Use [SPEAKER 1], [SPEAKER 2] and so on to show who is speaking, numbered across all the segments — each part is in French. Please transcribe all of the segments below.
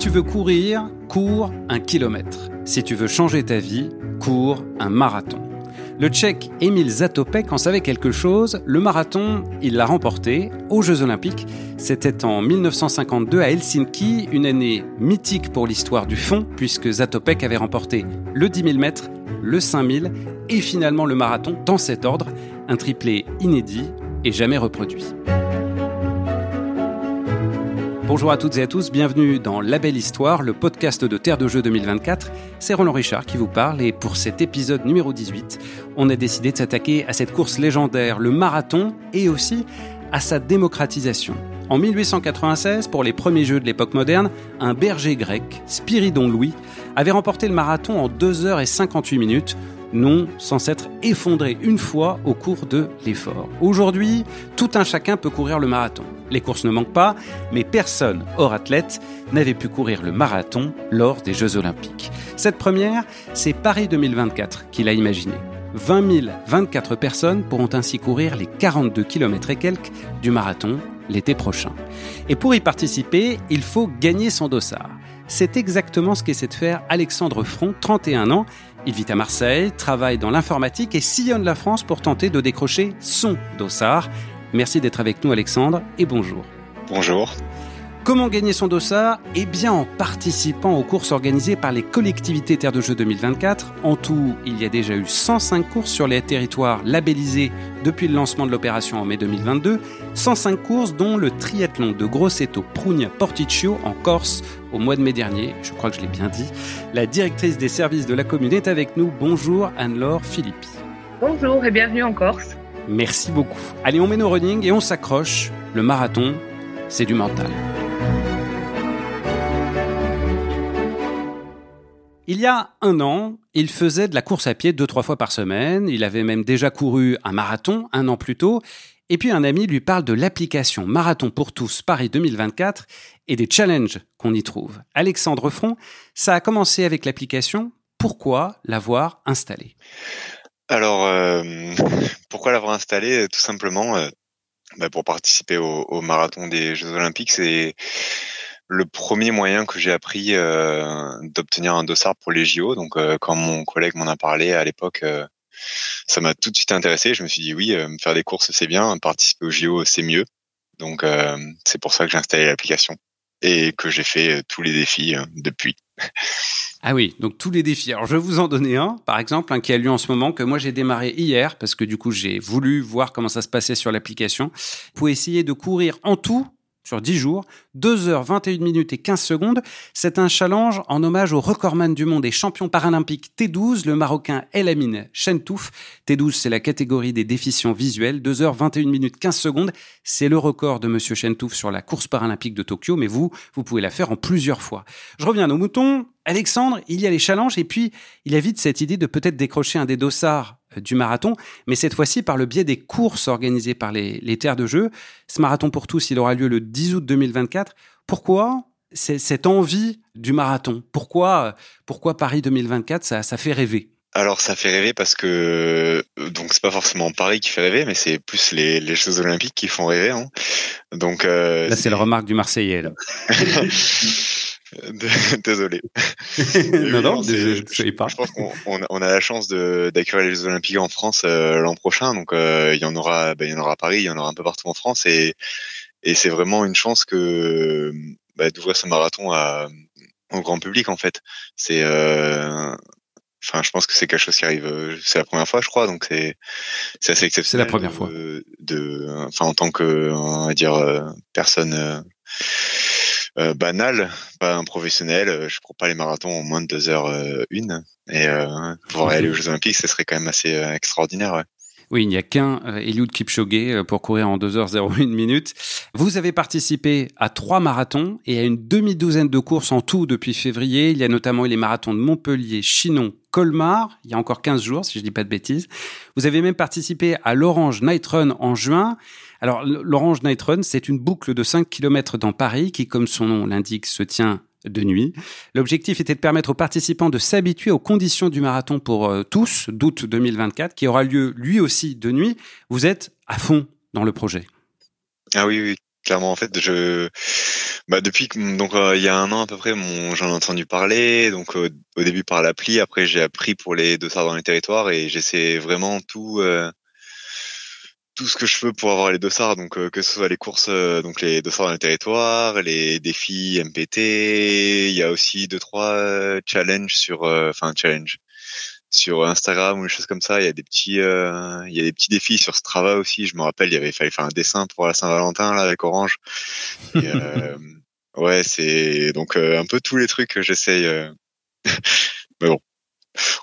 [SPEAKER 1] tu veux courir, cours un kilomètre. Si tu veux changer ta vie, cours un marathon. Le Tchèque Emil Zatopek en savait quelque chose. Le marathon, il l'a remporté aux Jeux Olympiques. C'était en 1952 à Helsinki, une année mythique pour l'histoire du fond, puisque Zatopek avait remporté le 10 000 mètres, le 5 000 et finalement le marathon dans cet ordre, un triplé inédit et jamais reproduit. Bonjour à toutes et à tous, bienvenue dans La Belle Histoire, le podcast de Terre de Jeux 2024. C'est Roland Richard qui vous parle et pour cet épisode numéro 18, on a décidé de s'attaquer à cette course légendaire, le marathon, et aussi à sa démocratisation. En 1896, pour les premiers Jeux de l'époque moderne, un berger grec, Spiridon Louis, avait remporté le marathon en 2 h 58 minutes, non sans s'être effondré une fois au cours de l'effort. Aujourd'hui, tout un chacun peut courir le marathon. Les courses ne manquent pas, mais personne, hors athlète, n'avait pu courir le marathon lors des Jeux Olympiques. Cette première, c'est Paris 2024 qu'il a imaginé. 20 024 personnes pourront ainsi courir les 42 km et quelques du marathon l'été prochain. Et pour y participer, il faut gagner son dossard. C'est exactement ce qu'essaie de faire Alexandre Front, 31 ans. Il vit à Marseille, travaille dans l'informatique et sillonne la France pour tenter de décrocher son dossard. Merci d'être avec nous Alexandre et bonjour.
[SPEAKER 2] Bonjour.
[SPEAKER 1] Comment gagner son dossard Eh bien en participant aux courses organisées par les collectivités Terre de Jeux 2024. En tout, il y a déjà eu 105 courses sur les territoires labellisés depuis le lancement de l'opération en mai 2022. 105 courses dont le triathlon de Grosseto Prugna Porticcio en Corse au mois de mai dernier. Je crois que je l'ai bien dit. La directrice des services de la commune est avec nous. Bonjour Anne-Laure Philippi.
[SPEAKER 3] Bonjour et bienvenue en Corse.
[SPEAKER 1] Merci beaucoup. Allez, on met nos running et on s'accroche. Le marathon, c'est du mental. Il y a un an, il faisait de la course à pied deux, trois fois par semaine. Il avait même déjà couru un marathon un an plus tôt. Et puis un ami lui parle de l'application Marathon pour tous Paris 2024 et des challenges qu'on y trouve. Alexandre Front, ça a commencé avec l'application. Pourquoi l'avoir installée?
[SPEAKER 2] Alors, euh, pourquoi l'avoir installé Tout simplement euh, bah, pour participer au, marathon des Jeux Olympiques. C'est le premier moyen que j'ai appris euh, d'obtenir un dossard pour les JO. Donc, quand mon collègue m'en a parlé à l'époque, ça m'a tout de suite intéressé. Je me suis dit oui, faire des courses c'est bien, participer aux JO c'est mieux. Donc, c'est pour ça que j'ai installé l'application et que j'ai fait tous les défis depuis.
[SPEAKER 1] Ah oui, donc tous les défis. Alors je vais vous en donner un, par exemple, un qui a lieu en ce moment, que moi j'ai démarré hier, parce que du coup j'ai voulu voir comment ça se passait sur l'application. Pour essayer de courir en tout sur 10 jours, 2 h 21 minutes et 15 secondes. C'est un challenge en hommage au recordman du monde et champion paralympique T12, le Marocain El Amin Chentouf. T12, c'est la catégorie des déficients visuels. 2 h 21 minutes 15 secondes, c'est le record de Monsieur Chentouf sur la course paralympique de Tokyo, mais vous, vous pouvez la faire en plusieurs fois. Je reviens à nos moutons. Alexandre, il y a les challenges et puis il a vite cette idée de peut-être décrocher un des dossards du marathon, mais cette fois-ci par le biais des courses organisées par les, terres de jeu. Ce marathon pour tous, il aura lieu le 10 août 2024. Pourquoi cette envie du marathon? Pourquoi, pourquoi Paris 2024 ça, ça fait rêver?
[SPEAKER 2] Alors ça fait rêver parce que donc c'est pas forcément Paris qui fait rêver, mais c'est plus les, les Jeux Olympiques qui font rêver. Hein.
[SPEAKER 1] Donc euh, là c'est la remarque du Marseillais là.
[SPEAKER 2] Désolé.
[SPEAKER 1] non, non, je, sais pas.
[SPEAKER 2] Je pense qu'on on a la chance d'accueillir les Jeux Olympiques en France euh, l'an prochain, donc euh, il y en aura, ben, il y en aura à Paris, il y en aura un peu partout en France, et, et c'est vraiment une chance que bah, d'ouvrir ce marathon à, au grand public en fait. C'est, euh, enfin, je pense que c'est quelque chose qui arrive, c'est la première fois, je crois, donc c'est c'est assez exceptionnel.
[SPEAKER 1] C'est la première fois.
[SPEAKER 2] De, enfin, en tant que, on va dire, personne euh, banal, pas un professionnel. Euh, je cours pas les marathons en moins de 2 heures euh, une. Et pouvoir aller aux Jeux Olympiques, ce serait quand même assez extraordinaire.
[SPEAKER 1] Oui, il n'y a qu'un Eliud Kipchoge pour courir en 2h01 minutes. Vous avez participé à trois marathons et à une demi-douzaine de courses en tout depuis février. Il y a notamment eu les marathons de Montpellier, Chinon, Colmar, il y a encore 15 jours, si je ne dis pas de bêtises. Vous avez même participé à l'Orange Night Run en juin. Alors, l'Orange Night Run, c'est une boucle de 5 km dans Paris qui, comme son nom l'indique, se tient de nuit. L'objectif était de permettre aux participants de s'habituer aux conditions du marathon pour euh, tous d'août 2024, qui aura lieu lui aussi de nuit. Vous êtes à fond dans le projet.
[SPEAKER 2] Ah oui, clairement en fait je bah depuis donc euh, il y a un an à peu près j'en ai entendu parler donc au début par l'appli après j'ai appris pour les dossards dans les territoires et j'essaie vraiment tout euh, tout ce que je peux pour avoir les dossards donc euh, que ce soit les courses donc les dossards dans les territoires les défis MPT il y a aussi deux trois challenges sur enfin challenge sur Instagram ou des choses comme ça. Il y a des petits, euh, il y a des petits défis sur Strava aussi. Je me rappelle, il y avait fallu faire un dessin pour la Saint-Valentin là avec Orange. euh, ouais, c'est donc euh, un peu tous les trucs que j'essaye. Euh. Mais bon,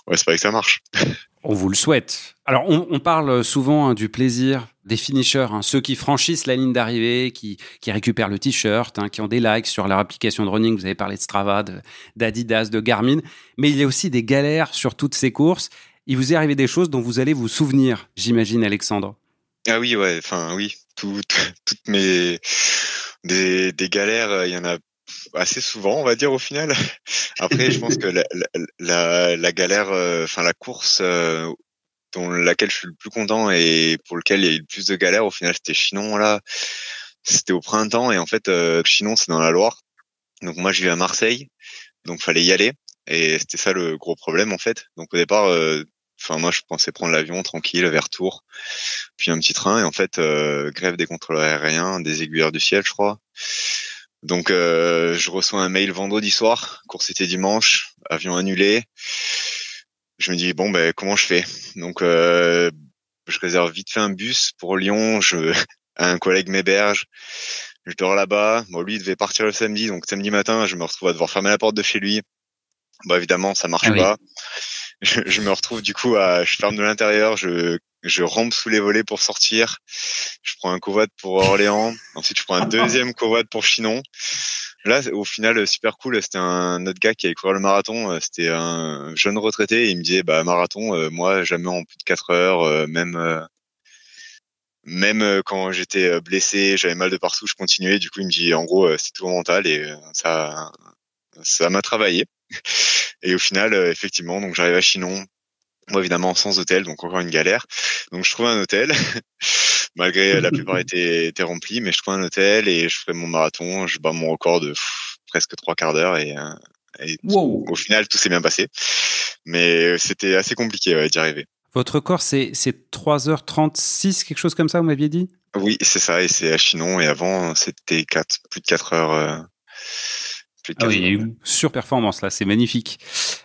[SPEAKER 2] ouais, c'est pas que ça marche.
[SPEAKER 1] On vous le souhaite. Alors, on, parle souvent hein, du plaisir des finishers, hein, ceux qui franchissent la ligne d'arrivée, qui, récupèrent le t-shirt, hein, qui ont des likes sur leur application de running. Vous avez parlé de Strava, d'Adidas, de, Garmin. Mais il y a aussi des galères sur toutes ces courses. Il vous est arrivé des choses dont vous allez vous souvenir, j'imagine, Alexandre.
[SPEAKER 2] Ah oui, ouais. Enfin, oui. toutes mes des, galères, il y en a assez souvent, on va dire au final. Après, je pense que la, la, la galère, euh, enfin la course euh, dont laquelle je suis le plus content et pour lequel il y a eu le plus de galères, au final, c'était Chinon là. C'était au printemps et en fait, euh, Chinon c'est dans la Loire. Donc moi, je vis à Marseille, donc fallait y aller et c'était ça le gros problème en fait. Donc au départ, enfin moi je pensais prendre l'avion tranquille vers Tours, puis un petit train et en fait grève des contrôleurs aériens, des aiguilleurs du ciel, je crois. Donc euh, je reçois un mail vendredi soir, course était dimanche, avion annulé. Je me dis bon ben comment je fais? Donc euh, je réserve vite fait un bus pour Lyon. Je un collègue m'héberge. Je dors là-bas. Bon lui il devait partir le samedi, donc samedi matin je me retrouve à devoir fermer la porte de chez lui. Bon évidemment ça marche ah pas. Je, je, me retrouve du coup à je ferme de l'intérieur, je je rampe sous les volets pour sortir. Je prends un covoit pour Orléans. Ensuite, je prends un deuxième covoit pour Chinon. Là, au final, super cool. C'était un autre gars qui allait courir le marathon. C'était un jeune retraité. Et il me disait, bah, marathon, euh, moi, jamais en plus de 4 heures, euh, même, euh, même quand j'étais blessé, j'avais mal de partout, je continuais. Du coup, il me dit, en gros, c'est tout mental et ça, ça m'a travaillé. Et au final, effectivement, donc j'arrive à Chinon, moi, évidemment, sans hôtel, donc encore une galère. Donc, je trouve un hôtel, malgré la plupart étaient, étaient remplis, mais je trouve un hôtel et je fais mon marathon. Je bats mon record de presque trois quarts d'heure et, euh, au final, tout s'est bien passé. Mais c'était assez compliqué d'y arriver.
[SPEAKER 1] Votre record, c'est 3h36, quelque chose comme ça, vous m'aviez dit?
[SPEAKER 2] Oui, c'est ça, et c'est à Chinon. Et avant, c'était plus de 4 heures. Euh,
[SPEAKER 1] ah oui, il y a une surperformance là, c'est magnifique.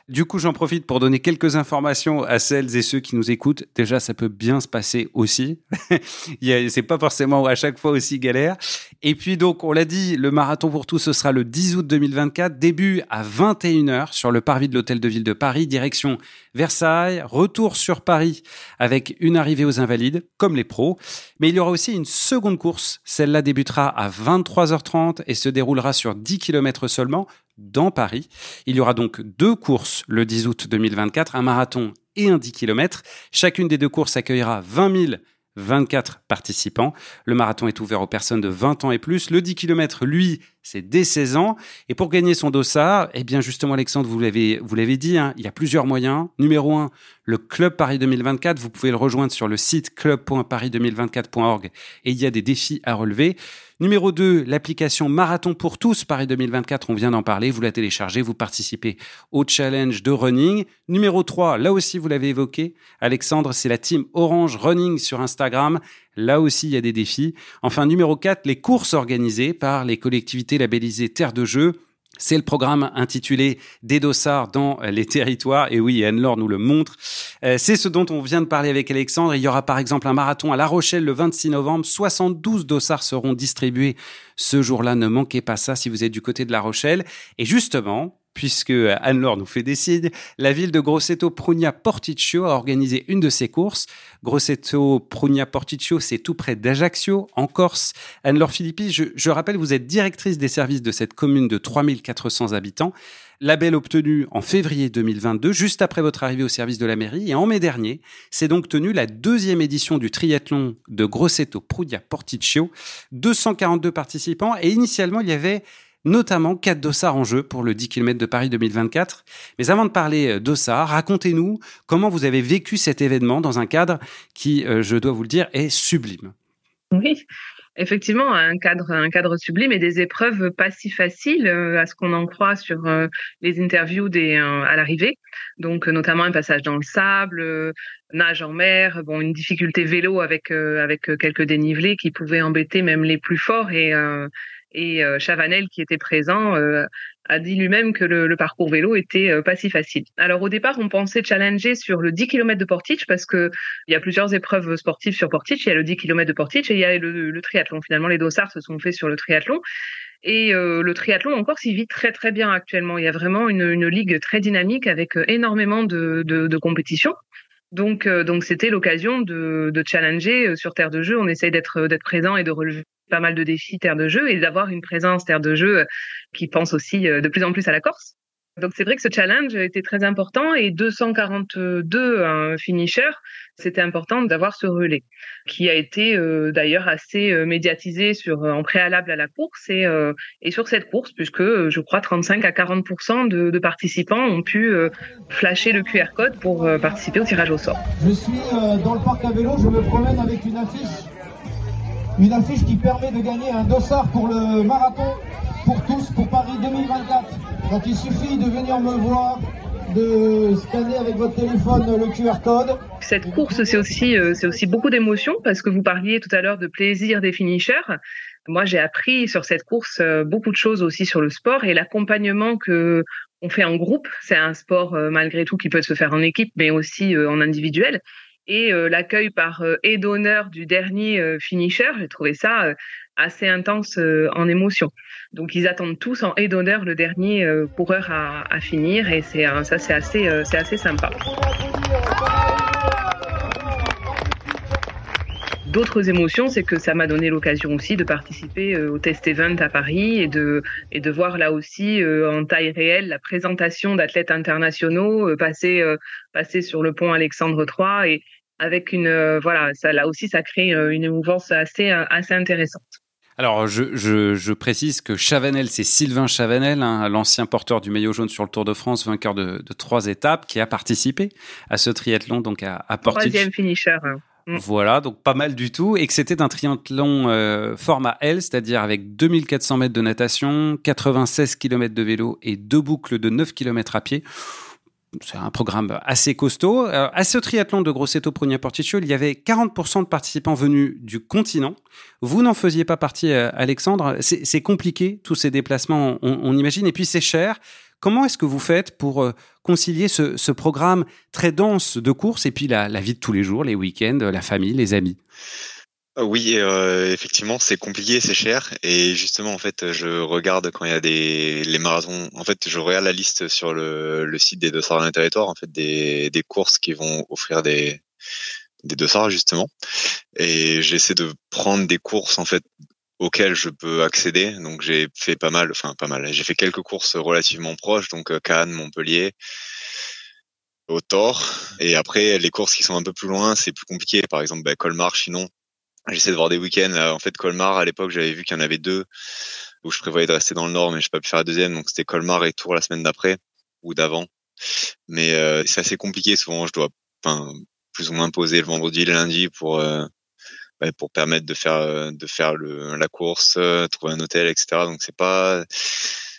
[SPEAKER 1] Du coup, j'en profite pour donner quelques informations à celles et ceux qui nous écoutent. Déjà, ça peut bien se passer aussi. c'est pas forcément à chaque fois aussi galère. Et puis donc, on l'a dit, le marathon pour tous, ce sera le 10 août 2024, début à 21h sur le parvis de l'Hôtel de Ville de Paris, direction Versailles, retour sur Paris avec une arrivée aux Invalides, comme les pros. Mais il y aura aussi une seconde course. Celle-là débutera à 23h30 et se déroulera sur 10 km seulement dans Paris. Il y aura donc deux courses le 10 août 2024, un marathon et un 10 km. Chacune des deux courses accueillera 20 000 24 participants. Le marathon est ouvert aux personnes de 20 ans et plus. Le 10 km, lui, c'est dès 16 ans. Et pour gagner son dossard, eh bien justement Alexandre, vous l'avez vous l'avez dit, hein, il y a plusieurs moyens. Numéro 1, le Club Paris 2024. Vous pouvez le rejoindre sur le site club.paris2024.org et il y a des défis à relever. Numéro 2, l'application Marathon pour tous Paris 2024, on vient d'en parler, vous la téléchargez, vous participez au challenge de running. Numéro 3, là aussi vous l'avez évoqué, Alexandre, c'est la team Orange Running sur Instagram. Là aussi, il y a des défis. Enfin, numéro 4, les courses organisées par les collectivités labellisées Terre de Jeu. C'est le programme intitulé Des dossards dans les territoires. Et oui, Anne-Laure nous le montre. Euh, c'est ce dont on vient de parler avec Alexandre. Il y aura par exemple un marathon à La Rochelle le 26 novembre. 72 dossards seront distribués ce jour-là. Ne manquez pas ça si vous êtes du côté de La Rochelle. Et justement, puisque Anne-Laure nous fait des signes, la ville de Grosseto Prugna Porticcio a organisé une de ses courses. Grosseto Prugna Porticcio, c'est tout près d'Ajaccio, en Corse. Anne-Laure Philippi, je, rappelle, vous êtes directrice des services de cette commune de 3400 habitants. Label obtenu en février 2022, juste après votre arrivée au service de la mairie. Et en mai dernier, c'est donc tenu la deuxième édition du triathlon de Grosseto Prugna Porticcio. 242 participants et initialement, il y avait notamment quatre dossards en jeu pour le 10 km de Paris 2024. Mais avant de parler euh, dossards, racontez-nous comment vous avez vécu cet événement dans un cadre qui, euh, je dois vous le dire, est sublime.
[SPEAKER 3] Oui, effectivement un cadre, un cadre sublime et des épreuves pas si faciles euh, à ce qu'on en croit sur les interviews à l'arrivée. Donc notamment un passage dans le sable, nage en mer, bon une difficulté vélo avec avec quelques dénivelés qui pouvaient embêter même les plus forts et et Chavanel qui était présent a dit lui-même que le, parcours vélo était euh, pas si facile. Alors au départ, on pensait challenger sur le 10 km de Portage parce que il y a plusieurs épreuves sportives sur Portage. Il y a le 10 km de Portage et il y a le, triathlon. Finalement, les dossards se sont faits sur le triathlon. Et euh, le triathlon encore s'y vit très très bien actuellement. Il y a vraiment une, ligue très dynamique avec euh, énormément de compétitions. Donc donc c'était l'occasion de, de challenger sur terre de jeu. On essaye d'être d'être présent et de relever pas mal de défis terre de jeu et d'avoir une présence terre de jeu qui pense aussi euh, de plus en plus à la Corse. Donc c'est vrai que ce challenge était très important et 242 un finisher, c'était important d'avoir ce relais qui a été euh, d'ailleurs assez euh, médiatisé sur en préalable à la course et, et sur cette course puisque je crois 35 à 40 de, de participants ont pu flasher le QR code pour participer au tirage au sort.
[SPEAKER 4] Je suis dans le parc à vélo, je me promène avec une affiche une affiche qui permet de gagner un dossard pour le marathon pour tous pour Paris 2024. Donc il suffit de venir me voir, de scanner avec votre téléphone le QR code.
[SPEAKER 3] Cette course, c'est aussi, euh, c'est aussi beaucoup d'émotions parce que vous parliez tout à l'heure de plaisir des finishers. Moi, j'ai appris sur cette course euh, beaucoup de choses aussi sur le sport et l'accompagnement que on fait en groupe. C'est un sport euh, malgré tout qui peut se faire en équipe, mais aussi en individuel et l'accueil par aide d'honneur du dernier finisher, j'ai trouvé ça assez intense en émotion. Donc ils attendent tous en aide d'honneur le dernier coureur à, à, finir et c'est ça c'est assez c'est assez sympa. D'autres émotions, c'est que ça m'a donné l'occasion aussi de participer au test event à Paris et de et de voir là aussi en taille réelle la présentation d'athlètes internationaux passer passer sur le pont Alexandre III et avec une euh, voilà, ça là aussi ça crée euh, une émouvance assez euh, assez intéressante.
[SPEAKER 1] Alors, je, je, je, précise que Chavanel, c'est Sylvain Chavanel, hein, l'ancien porteur du maillot jaune sur le Tour de France, vainqueur de, de, trois étapes, qui a participé à ce triathlon, donc à, à.
[SPEAKER 3] Troisième finisher. Hein.
[SPEAKER 1] Mm. Voilà, donc pas mal du tout, et que c'était un triathlon format L, c'est-à-dire avec 2400 mètres de natation, 96 km de vélo et deux boucles de 9 km à pied c'est un programme assez costaud. Euh, à ce triathlon de Grosseto Progna Porticcio, il y avait 40% de participants venus du continent. Vous n'en faisiez pas partie, euh, Alexandre. C'est compliqué, tous ces déplacements, on, imagine, et puis c'est cher. Comment est-ce que vous faites pour euh, concilier ce, programme très dense de courses et puis la vie de tous les jours, les week-ends, la famille, les amis?
[SPEAKER 2] Oui, euh, effectivement, c'est compliqué, c'est cher. Et justement, en fait, je regarde quand il y a des les marathons. En fait, je regarde la liste sur le, le site des dossards d'un territoire, en fait, des, des courses qui vont offrir des des dossards justement. Et j'essaie de prendre des courses en fait auxquelles je peux accéder. Donc j'ai fait pas mal, enfin pas mal. J'ai fait quelques courses relativement proches, donc euh, Cannes, Montpellier au. Et après, les courses qui sont un peu plus loin, c'est plus compliqué. Par exemple, bah, Colmar, Chinon, J'essaie de voir des week-ends. En fait, Colmar, à l'époque, j'avais vu qu'il y en avait deux où je prévoyais de rester dans le nord, mais je pas pu faire la deuxième. Donc, c'était Colmar et Tours la semaine d'après ou d'avant. Mais euh, c'est assez compliqué. Souvent, je dois plus ou moins poser le vendredi et le lundi pour euh, pour permettre de faire euh, de faire le, la course, trouver un hôtel, etc. Donc, c'est pas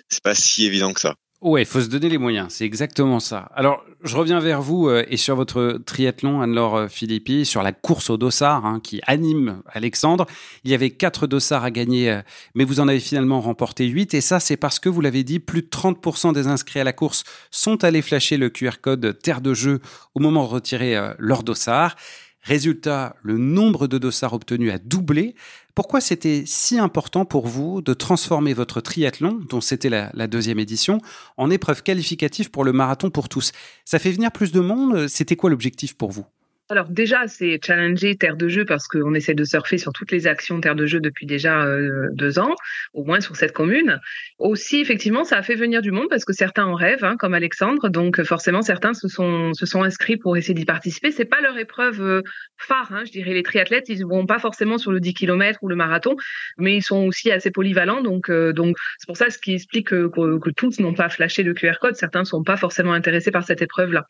[SPEAKER 2] c'est pas si évident que ça.
[SPEAKER 1] Ouais, il faut se donner les moyens, c'est exactement ça. Alors, je reviens vers vous euh, et sur votre triathlon, Anne-Laure euh, Philippi, sur la course au dossard hein, qui anime Alexandre. Il y avait quatre dossards à gagner, euh, mais vous en avez finalement remporté huit. Et ça, c'est parce que, vous l'avez dit, plus de 30% des inscrits à la course sont allés flasher le QR code Terre de jeu au moment de retirer leur dossard. Résultat, le nombre de dossards obtenus a doublé. Pourquoi c'était si important pour vous de transformer votre triathlon, dont c'était la, la, deuxième édition, en épreuve qualificative pour le marathon pour tous? Ça fait venir plus de monde? C'était quoi l'objectif pour vous?
[SPEAKER 3] Alors déjà, c'est challenger Terre de Jeu parce qu'on essaie de surfer sur toutes les actions Terre de Jeu depuis déjà euh, deux ans, au moins sur cette commune. Aussi, effectivement, ça a fait venir du monde parce que certains en rêvent, hein, comme Alexandre. Donc forcément, certains se sont se sont inscrits pour essayer d'y participer. C'est pas leur épreuve euh, phare, hein, je dirais. Les triathlètes, ils vont pas forcément sur le 10 km ou le marathon, mais ils sont aussi assez polyvalents. Donc euh, donc c'est pour ça ce qui explique que, que, tous n'ont pas flashé le QR code. Certains ne sont pas forcément intéressés par cette épreuve-là.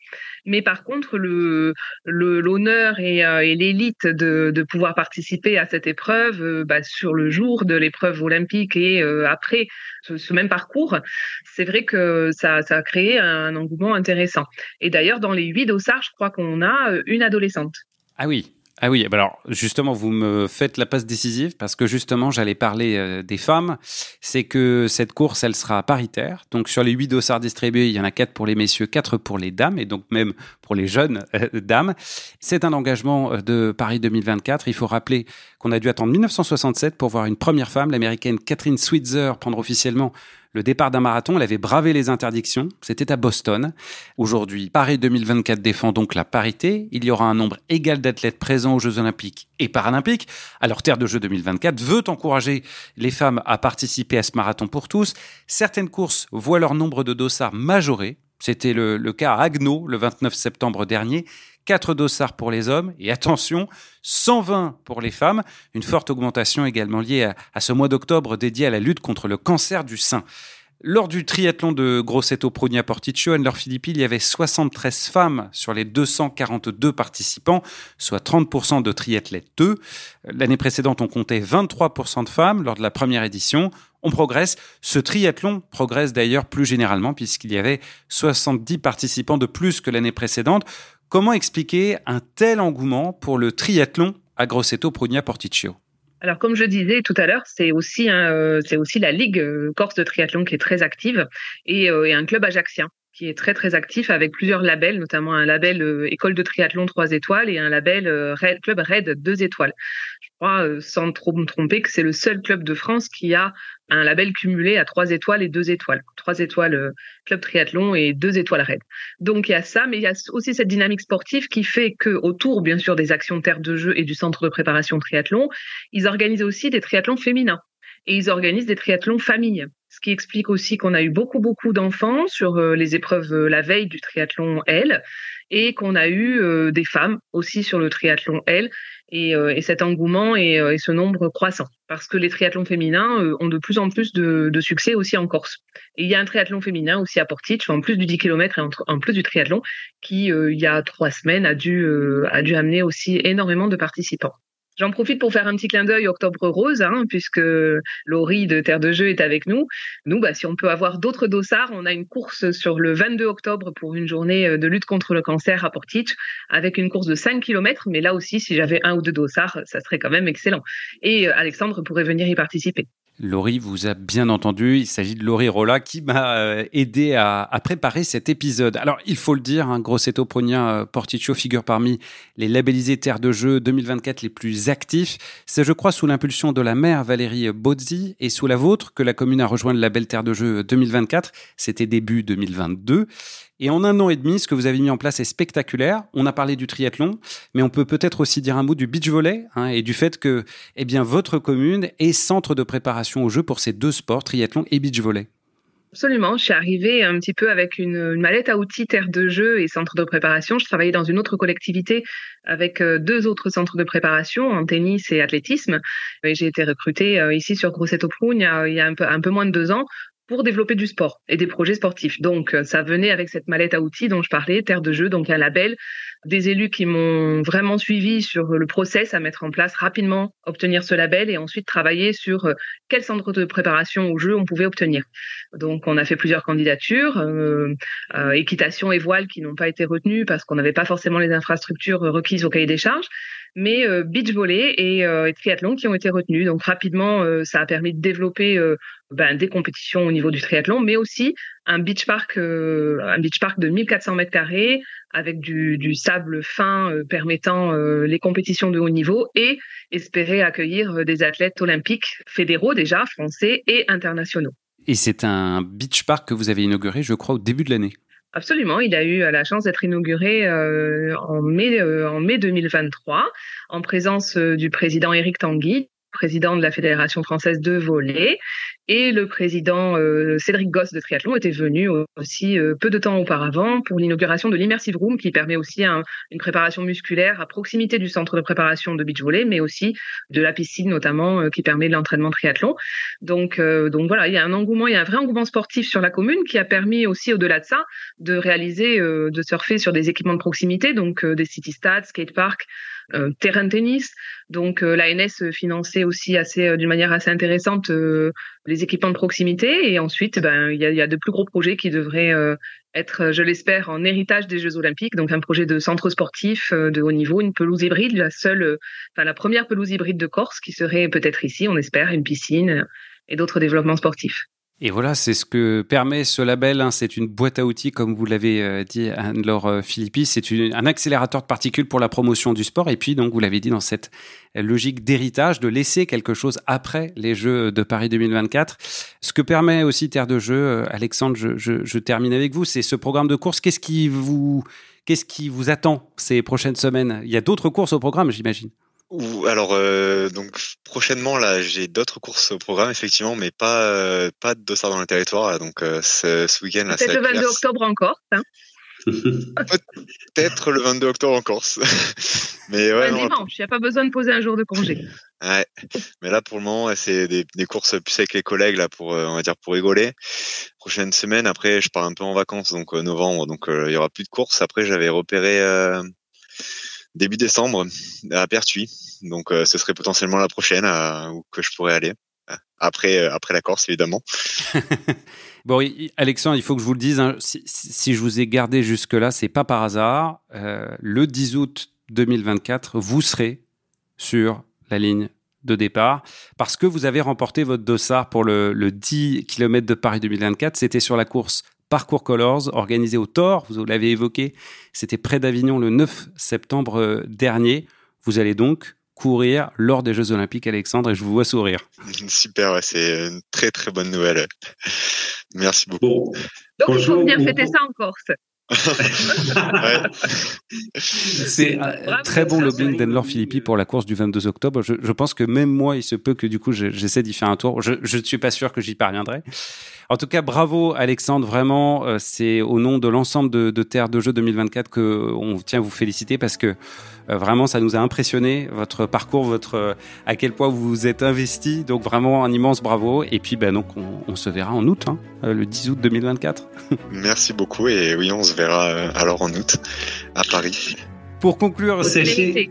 [SPEAKER 3] Mais par contre, le le l'honneur et, l'élite de, pouvoir participer à cette épreuve bah, sur le jour de l'épreuve olympique et après ce, même parcours, c'est vrai que ça, ça a créé un engouement intéressant. Et d'ailleurs, dans les huit dossards, je crois qu'on a une adolescente.
[SPEAKER 1] Ah oui, ah oui, bah alors justement, vous me faites la passe décisive parce que justement, j'allais parler euh, des femmes. C'est que cette course, elle sera paritaire. Donc sur les huit dossards distribués, il y en a quatre pour les messieurs, quatre pour les dames et donc même pour les jeunes euh, dames. C'est un engagement euh, de Paris 2024. Il faut rappeler qu'on a dû attendre 1967 pour voir une première femme, l'américaine Catherine Switzer, prendre officiellement le départ d'un marathon, elle avait bravé les interdictions. C'était à Boston. Aujourd'hui, Paris 2024 défend donc la parité. Il y aura un nombre égal d'athlètes présents aux Jeux Olympiques et Paralympiques. Alors, Terre de Jeux 2024 veut encourager les femmes à participer à ce marathon pour tous. Certaines courses voient leur nombre de dossards majoré. C'était le, le, cas à Agno le 29 septembre dernier. 4 dossards pour les hommes et attention, 120 pour les femmes. Une forte augmentation également liée à, ce mois d'octobre dédié à la lutte contre le cancer du sein. Lors du triathlon de Grosseto Prugna Porticcio, Anne-Laure Philippi, il y avait 73 femmes sur les 242 participants, soit 30% de triathlètes 2. L'année précédente, on comptait 23% de femmes lors de la première édition. On progresse. Ce triathlon progresse d'ailleurs plus généralement puisqu'il y avait 70 participants de plus que l'année précédente. Comment expliquer un tel engouement pour le triathlon à Grosseto Prugna Porticcio
[SPEAKER 3] alors, comme je disais tout à l'heure, c'est aussi, euh, la Ligue euh, Corse de triathlon qui est très active et, euh, et un club ajaxien qui est très très actif avec plusieurs labels, notamment un label École de triathlon 3 étoiles et un label Club Red 2 étoiles. Euh, sans trop me tromper, que c'est le seul club de France qui a un label cumulé à trois étoiles et deux étoiles. Trois étoiles euh, club triathlon et deux étoiles raid. Donc il y a ça, mais il y a aussi cette dynamique sportive qui fait que autour, bien sûr, des actions terre de jeu et du centre de préparation triathlon, ils organisent aussi des triathlons féminins et ils organisent des triathlons familles. Ce qui explique aussi qu'on a eu beaucoup, beaucoup d'enfants sur euh, les épreuves la veille du triathlon L et qu'on a eu des femmes aussi sur le triathlon L euh, et, cet engouement euh, et, ce nombre croissant. Parce que les triathlons féminins euh, ont de plus en plus de, succès aussi en Corse. Et il y a un triathlon féminin aussi à Portich, en plus du 10 km et en, plus du triathlon, qui, il y a trois semaines, a dû, a dû amener aussi énormément de participants. J'en profite pour faire un petit clin d'œil Octobre Rose, hein, puisque Laurie de Terre de Jeu est avec nous. Nous, bah, si on peut avoir d'autres dossards, on a une course sur le 22 octobre pour une journée euh, de lutte contre le cancer à Portich, avec une course de 5 km. Mais là aussi, si j'avais un ou deux dossards, ça serait quand même excellent. Et euh, Alexandre pourrait venir y participer.
[SPEAKER 1] Laurie vous a bien entendu. Il s'agit de Laurie Rolla qui m'a euh, aidé à, préparer cet épisode. Alors, il faut le dire, hein, Grosseto Progna euh, Porticcio figure parmi les labellisés terres de jeu 2024 les plus actifs. C'est, je crois, sous l'impulsion de la mère Valérie Bozzi et sous la vôtre que la commune a rejoint le label terre de jeu 2024. C'était début 2022. Et en un an et demi, ce que vous avez mis en place est spectaculaire. On a parlé du triathlon, mais on peut peut-être aussi dire un mot du beach volley hein, et du fait que eh bien, votre commune est centre de préparation aux Jeux pour ces deux sports, triathlon et beach volley.
[SPEAKER 3] Absolument. Je suis arrivée un petit peu avec une, mallette à outils, terre de jeu et centre de préparation. Je travaillais dans une autre collectivité avec euh, deux autres centres de préparation en tennis et athlétisme. J'ai été recrutée euh, ici sur Grosseto Prugne il y a un peu, un peu moins de deux ans pour développer du sport et des projets sportifs. Donc, euh, ça venait avec cette mallette à outils dont je parlais, Terre de jeu, donc un label, des élus qui m'ont vraiment suivi sur le process à mettre en place rapidement, obtenir ce label et ensuite travailler sur euh, quel centre de préparation au jeu on pouvait obtenir. Donc, on a fait plusieurs candidatures, euh, équitation et voile qui n'ont pas été retenues parce qu'on n'avait pas forcément les infrastructures requises au cahier des charges mais beach volley et, et, triathlon qui ont été retenus. Donc rapidement, ça a permis de développer ben, des compétitions au niveau du triathlon, mais aussi un beach park, euh, un beach park de 1400 mètres carrés avec du, du sable fin euh, permettant euh, les compétitions de haut niveau et espérer accueillir des athlètes olympiques fédéraux déjà, français et internationaux.
[SPEAKER 1] Et c'est un beach park que vous avez inauguré, je crois, au début de l'année.
[SPEAKER 3] Absolument, il a eu la chance d'être inauguré en mai en mai 2023 en présence du président Éric Tanguy, président de la Fédération française de volley. Et le président euh, Cédric Goss de Triathlon était venu aussi euh, peu de temps auparavant pour l'inauguration de l'Immersive Room, qui permet aussi une préparation musculaire à proximité du centre de préparation de beach volley, mais aussi de la piscine notamment, qui permet l'entraînement triathlon. Donc, donc voilà, il y a un engouement, il y a un vrai engouement sportif sur la commune qui a permis aussi, au-delà de ça, de réaliser, de surfer sur des équipements de proximité, donc des city stats, skateparks, euh, terrain de tennis. Donc euh, l'ANS finançait aussi assez euh, d'une manière assez intéressante les équipements de proximité et ensuite ben il y a, y a, de plus gros projets qui devraient être, je l'espère, en héritage des Jeux Olympiques. Donc un projet de centre sportif de haut niveau, une pelouse hybride, la seule, enfin la première pelouse hybride de Corse qui serait peut-être ici, on espère, une piscine et d'autres développements sportifs.
[SPEAKER 1] Et voilà, c'est ce que permet ce label. Hein. C'est une boîte à outils, comme vous l'avez euh, dit, Anne-Laure euh, Philippi. C'est un accélérateur de particules pour la promotion du sport. Et puis, donc, vous l'avez dit, dans cette logique d'héritage, de laisser quelque chose après les Jeux de Paris 2024. Ce que permet aussi Terre de Jeux, euh, Alexandre, je, je, je termine avec vous, c'est ce programme de course. Qu'est-ce qui vous, qu'est-ce qui vous attend ces prochaines semaines? Il y a d'autres courses au programme, j'imagine
[SPEAKER 2] alors euh, donc prochainement là j'ai d'autres courses au programme effectivement mais pas euh, pas de dossard dans le territoire donc euh, ce, ce week-end là
[SPEAKER 3] peut-être le 22 octobre en Corse hein.
[SPEAKER 2] Peut-être le 22 octobre en Corse
[SPEAKER 3] mais ouais dimanche il n'y a pas besoin de poser un jour de congé.
[SPEAKER 2] Ouais. Mais là pour le moment c'est des, des, courses plus avec les collègues là pour on va dire pour rigoler. Prochaine semaine après je pars un peu en vacances donc novembre. Donc il y aura plus de courses. Après j'avais repéré début décembre à Pertuis. Donc euh, ce serait potentiellement la prochaine euh, où que je pourrais aller. Après, euh, après la Corse, évidemment.
[SPEAKER 1] bon, Alexandre, il faut que je vous le dise, hein, si, je vous ai gardé jusque-là, c'est pas par hasard. le 10 août 2024, vous serez sur la ligne de départ parce que vous avez remporté votre dossard pour le, le 10 km de Paris 2024. C'était sur la course Parcours Colors, organisé au Thor, vous l'avez évoqué, c'était près d'Avignon le 9 septembre euh, dernier. Vous allez donc courir lors des Jeux Olympiques, Alexandre, et je vous vois sourire.
[SPEAKER 2] Super, c'est une très très bonne nouvelle. Merci beaucoup.
[SPEAKER 3] Donc il faut venir fêter ça en Corse.
[SPEAKER 1] C'est très bon lobbying d'Anne-Laure Philippi pour la course du 22 octobre. Je, pense que même moi, il se peut que du coup, j'essaie d'y faire un tour. Je ne suis pas sûr que j'y parviendrai. En tout cas, bravo Alexandre, vraiment, euh, c'est au nom de l'ensemble de, de, Terre de Jeux 2024 que on tient à vous féliciter parce que euh, vraiment, ça nous a impressionné votre parcours, votre euh, à quel point vous vous êtes investi. Donc vraiment un immense bravo. Et puis, ben donc, on, se verra en août, hein, le 10 août 2024.
[SPEAKER 2] Merci beaucoup et oui, on se verra alors en août à Paris.
[SPEAKER 1] Pour conclure, c'est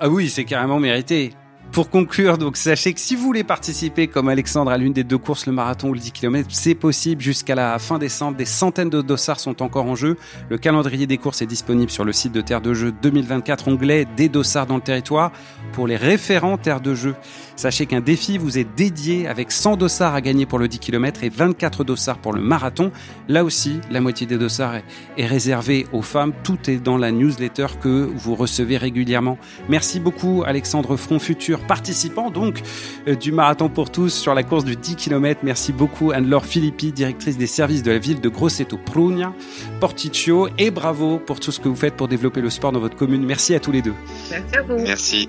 [SPEAKER 1] ah oui, c'est carrément mérité. Pour conclure, donc sachez que si vous voulez participer comme Alexandre à l'une des deux courses, le marathon ou le 10 km, c'est possible jusqu'à la fin décembre. Des centaines de dossards sont encore en jeu. Le calendrier des courses est disponible sur le site de Terre de Jeux 2024, onglet des dossards dans le territoire pour les référents Terre de Jeux. Sachez qu'un défi vous est dédié avec 100 dossards à gagner pour le 10 km et 24 dossards pour le marathon. Là aussi, la moitié des dossards est réservée aux femmes. Tout est dans la newsletter que vous recevez régulièrement. Merci beaucoup Alexandre Front, futur participant donc euh, du marathon pour tous sur la course du 10 km. Merci beaucoup Anne-Laure Filippi, directrice des services de la ville de Grosseto Prugna, Porticcio et bravo pour tout ce que vous faites pour développer le sport dans votre commune. Merci à tous les deux.
[SPEAKER 3] Merci à vous.
[SPEAKER 2] Merci.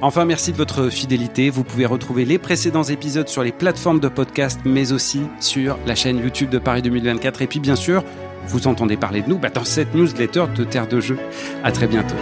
[SPEAKER 1] Enfin, merci de votre fidélité. Vous pouvez retrouver les précédents épisodes sur les plateformes de podcast, mais aussi sur la chaîne YouTube de Paris 2024. Et puis, bien sûr, vous entendez parler de nous bah, dans cette newsletter de Terre de Jeu. À très bientôt.